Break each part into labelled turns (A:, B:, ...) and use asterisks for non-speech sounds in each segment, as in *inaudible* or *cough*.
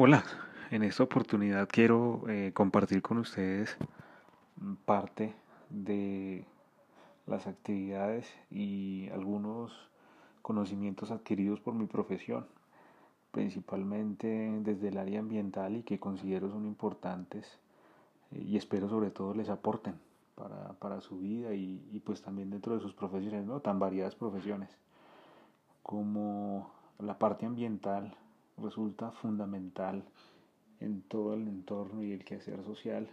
A: Hola, en esta oportunidad quiero eh, compartir con ustedes parte de las actividades y algunos conocimientos adquiridos por mi profesión, principalmente desde el área ambiental y que considero son importantes eh, y espero sobre todo les aporten para, su vida y, y, pues también dentro de sus profesiones, ¿no? Tan variadas profesiones como la parte ambiental resulta fundamental en todo el entorno y el quehacer social.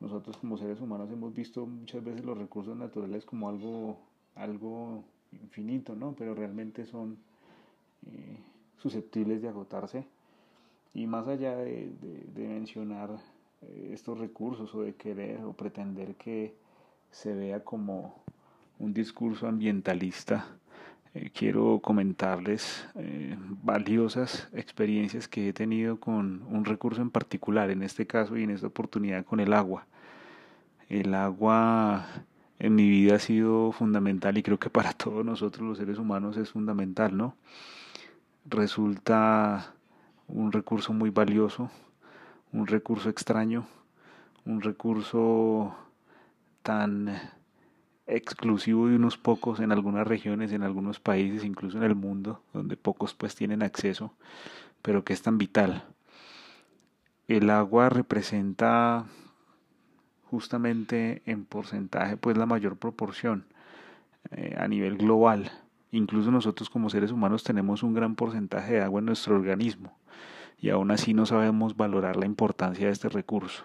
A: Nosotros como seres humanos hemos visto muchas veces los recursos naturales como algo, algo infinito, ¿no? Pero realmente son eh, susceptibles de agotarse. Y más allá de, mencionar eh, estos recursos o de querer o pretender que se vea como un discurso ambientalista, eh, quiero comentarles eh, valiosas experiencias que he tenido con un recurso en particular, en este caso y en esta oportunidad con el agua. El agua en mi vida ha sido fundamental y creo que para *laughs* todos nosotros los seres humanos es fundamental, ¿no? Resulta un recurso muy valioso, un recurso extraño, un recurso tan exclusivo de unos pocos en algunas regiones, en algunos países, incluso en el mundo, donde pocos pues tienen acceso, pero que es tan vital. El agua representa justamente en porcentaje pues la mayor proporción eh, a nivel global. Incluso nosotros como seres humanos tenemos un gran porcentaje de agua en nuestro organismo y aún así no sabemos valorar la importancia de este recurso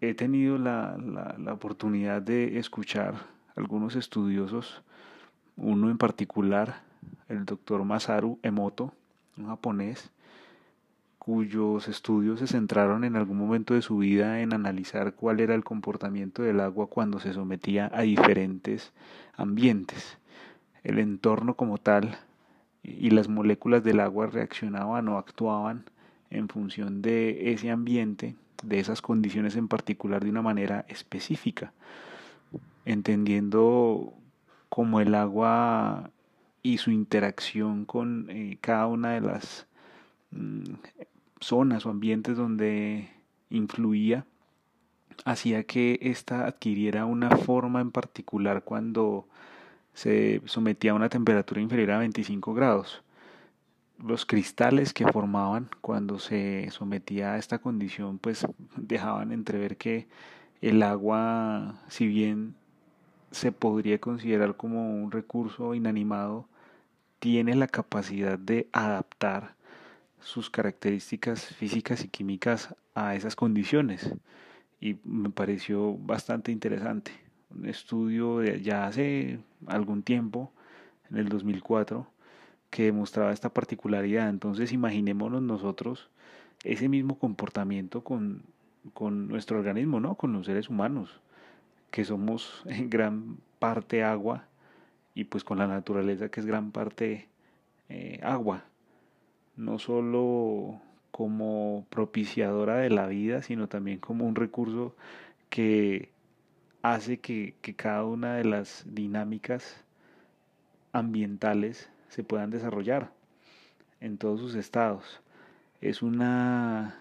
A: he tenido la, la, oportunidad de escuchar algunos estudiosos, uno en particular, el doctor Masaru Emoto, un japonés, cuyos estudios se centraron en algún momento de su vida en analizar cuál era el comportamiento del agua cuando se sometía a diferentes ambientes. El entorno como tal y las moléculas del agua reaccionaban o actuaban en función de ese ambiente de esas condiciones en particular de una manera específica, entendiendo cómo el agua y su interacción con eh, cada una de las mm, zonas o ambientes donde influía hacía que ésta adquiriera una forma en particular cuando se sometía a una temperatura inferior a 25 grados los cristales que formaban cuando se sometía a esta condición pues dejaban entrever que el agua si bien se podría considerar como un recurso inanimado tiene la capacidad de adaptar sus características físicas y químicas a esas condiciones. Y me pareció bastante interesante. Un estudio de ya hace algún tiempo en el 2004 que demostraba esta particularidad. Entonces imaginémonos nosotros ese mismo comportamiento con, con nuestro organismo, ¿no? Con los seres humanos, que somos *laughs* en gran parte agua y pues con la naturaleza que es gran parte eh, agua. No solo como propiciadora de la vida, sino también como un recurso que hace que, que cada una de las dinámicas ambientales se puedan desarrollar en todos sus estados. Es una,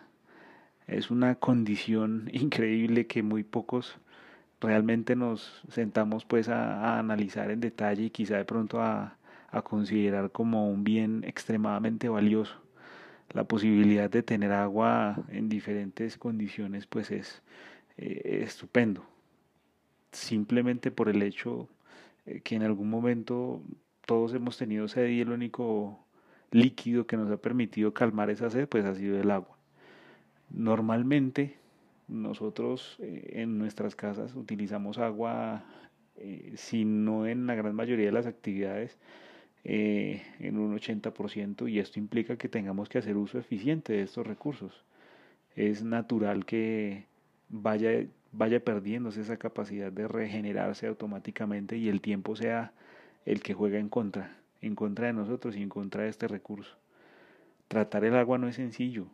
A: es una condición *laughs* increíble que muy pocos realmente nos sentamos pues a, analizar en detalle y quizá de pronto a, considerar como un bien extremadamente valioso. La posibilidad de tener agua en diferentes condiciones pues es eh, estupendo. Simplemente por el hecho eh, que en algún momento todos hemos tenido sed y el único líquido que nos ha permitido calmar esa sed pues ha sido el agua. Normalmente nosotros eh, en nuestras casas utilizamos agua, eh, si no en la gran mayoría de las actividades, eh, en un 80% y esto implica que tengamos que hacer uso eficiente de estos recursos. Es natural que vaya, vaya perdiéndose esa capacidad de regenerarse automáticamente y el tiempo sea el que juega en contra, en contra de nosotros y en contra de este recurso. Tratar el agua no es sencillo.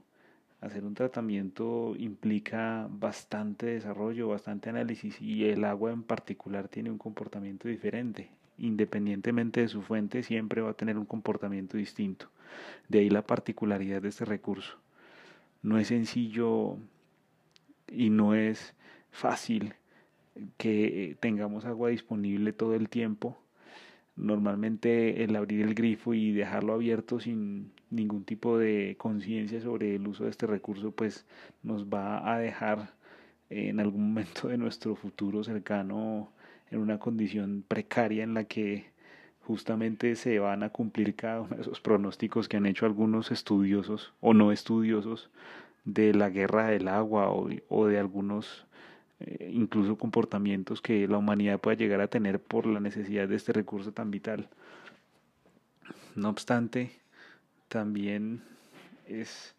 A: Hacer un tratamiento implica bastante desarrollo, bastante análisis y el agua en particular tiene un comportamiento diferente. independientemente de su fuente, siempre va a tener un comportamiento distinto. De ahí la particularidad de este recurso. No es sencillo y no es fácil que tengamos agua disponible todo el tiempo. Normalmente el abrir el grifo y dejarlo abierto sin ningún tipo de conciencia sobre el uso de este recurso, pues nos va a dejar en algún momento de nuestro futuro cercano en una condición precaria en la que justamente se van a cumplir cada uno de esos pronósticos que han hecho algunos estudiosos o no estudiosos de la guerra del agua o, de algunos eh, incluso comportamientos que la humanidad pueda llegar a tener por la necesidad de este recurso tan vital. No obstante, también es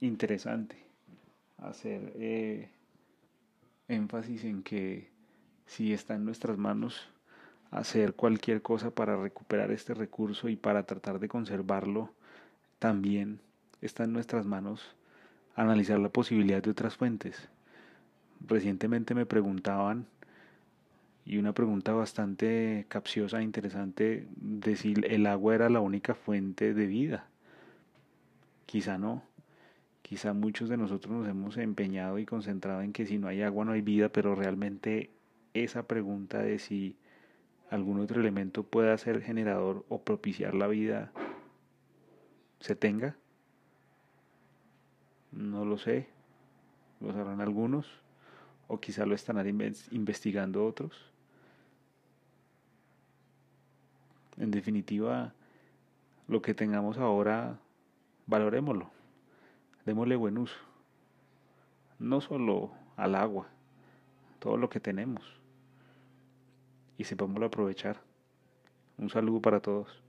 A: interesante hacer eh, énfasis en que si está en nuestras manos hacer cualquier cosa para recuperar este recurso y para tratar de conservarlo, también está en nuestras manos analizar la posibilidad de otras fuentes. Recientemente me preguntaban, y una pregunta bastante capciosa e interesante, de si el agua era la única fuente de vida. Quizá no. Quizá muchos de nosotros nos hemos empeñado y concentrado en que si no hay agua no hay vida, pero realmente esa pregunta de si algún otro elemento pueda ser generador o propiciar la vida se tenga? No lo sé. Lo sabrán algunos. O quizá lo están investigando otros. En definitiva, lo que tengamos ahora, valorémoslo. Démosle buen uso. No solo al agua, todo lo que tenemos y sepámoslo aprovechar. Un saludo para todos.